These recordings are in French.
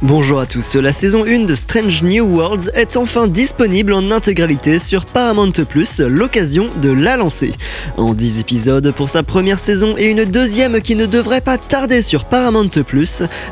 Bonjour à tous, la saison 1 de Strange New Worlds est enfin disponible en intégralité sur Paramount l'occasion de la lancer. En 10 épisodes pour sa première saison et une deuxième qui ne devrait pas tarder sur Paramount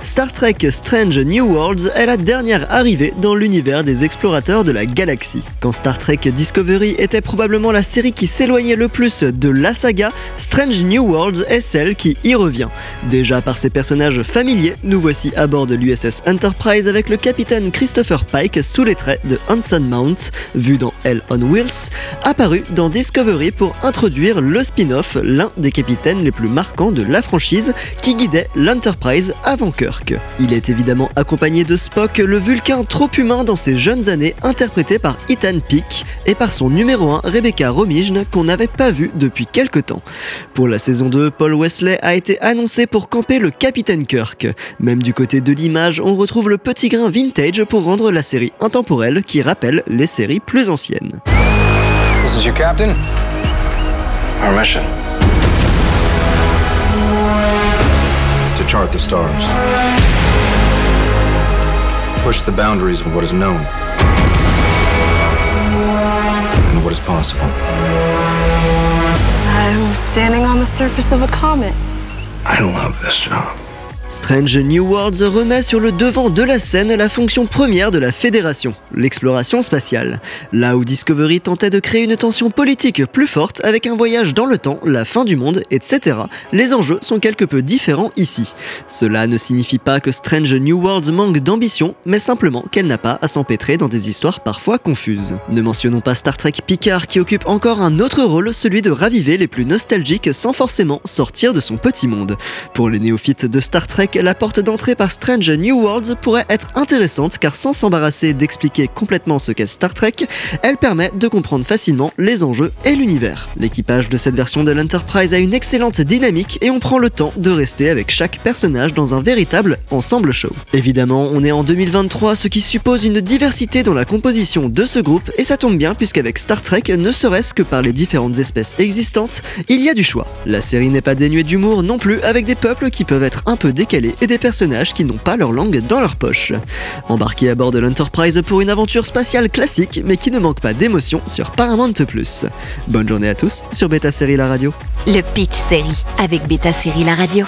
Star Trek Strange New Worlds est la dernière arrivée dans l'univers des explorateurs de la galaxie. Quand Star Trek Discovery était probablement la série qui s'éloignait le plus de la saga, Strange New Worlds est celle qui y revient. Déjà par ses personnages familiers, nous voici à bord de l'USS Enterprise avec le capitaine Christopher Pike sous les traits de Hanson Mount, vu dans Hell on Wheels, apparu dans Discovery pour introduire le spin-off, l'un des capitaines les plus marquants de la franchise qui guidait l'Enterprise avant Kirk. Il est évidemment accompagné de Spock, le vulcain trop humain dans ses jeunes années, interprété par Ethan Peake, et par son numéro 1 Rebecca Romijn qu'on n'avait pas vu depuis quelque temps. Pour la saison 2, Paul Wesley a été annoncé pour camper le capitaine Kirk. Même du côté de l'image, on retrouve le petit grain vintage pour rendre la série intemporelle qui rappelle les séries plus anciennes. This is your captain. Our mission. To chart the stars. Push the boundaries of what is known. And what is possible. I'm standing on the surface of a comet. I love this job. Strange New Worlds remet sur le devant de la scène la fonction première de la Fédération, l'exploration spatiale. Là où Discovery tentait de créer une tension politique plus forte avec un voyage dans le temps, la fin du monde, etc., les enjeux sont quelque peu différents ici. Cela ne signifie pas que Strange New Worlds manque d'ambition, mais simplement qu'elle n'a pas à s'empêtrer dans des histoires parfois confuses. Ne mentionnons pas Star Trek Picard qui occupe encore un autre rôle, celui de raviver les plus nostalgiques sans forcément sortir de son petit monde. Pour les néophytes de Star Trek, la porte d'entrée par Strange New Worlds pourrait être intéressante car sans s'embarrasser d'expliquer complètement ce qu'est Star Trek, elle permet de comprendre facilement les enjeux et l'univers. L'équipage de cette version de l'Enterprise a une excellente dynamique et on prend le temps de rester avec chaque personnage dans un véritable ensemble show. Évidemment, on est en 2023, ce qui suppose une diversité dans la composition de ce groupe et ça tombe bien puisqu'avec Star Trek, ne serait-ce que par les différentes espèces existantes, il y a du choix. La série n'est pas dénuée d'humour non plus avec des peuples qui peuvent être un peu décalés et des personnages qui n'ont pas leur langue dans leur poche. Embarqué à bord de l'Enterprise pour une aventure spatiale classique mais qui ne manque pas d'émotion sur Paramount+. Bonne journée à tous sur Beta Série La Radio. Le Pitch Série avec Beta Série La Radio.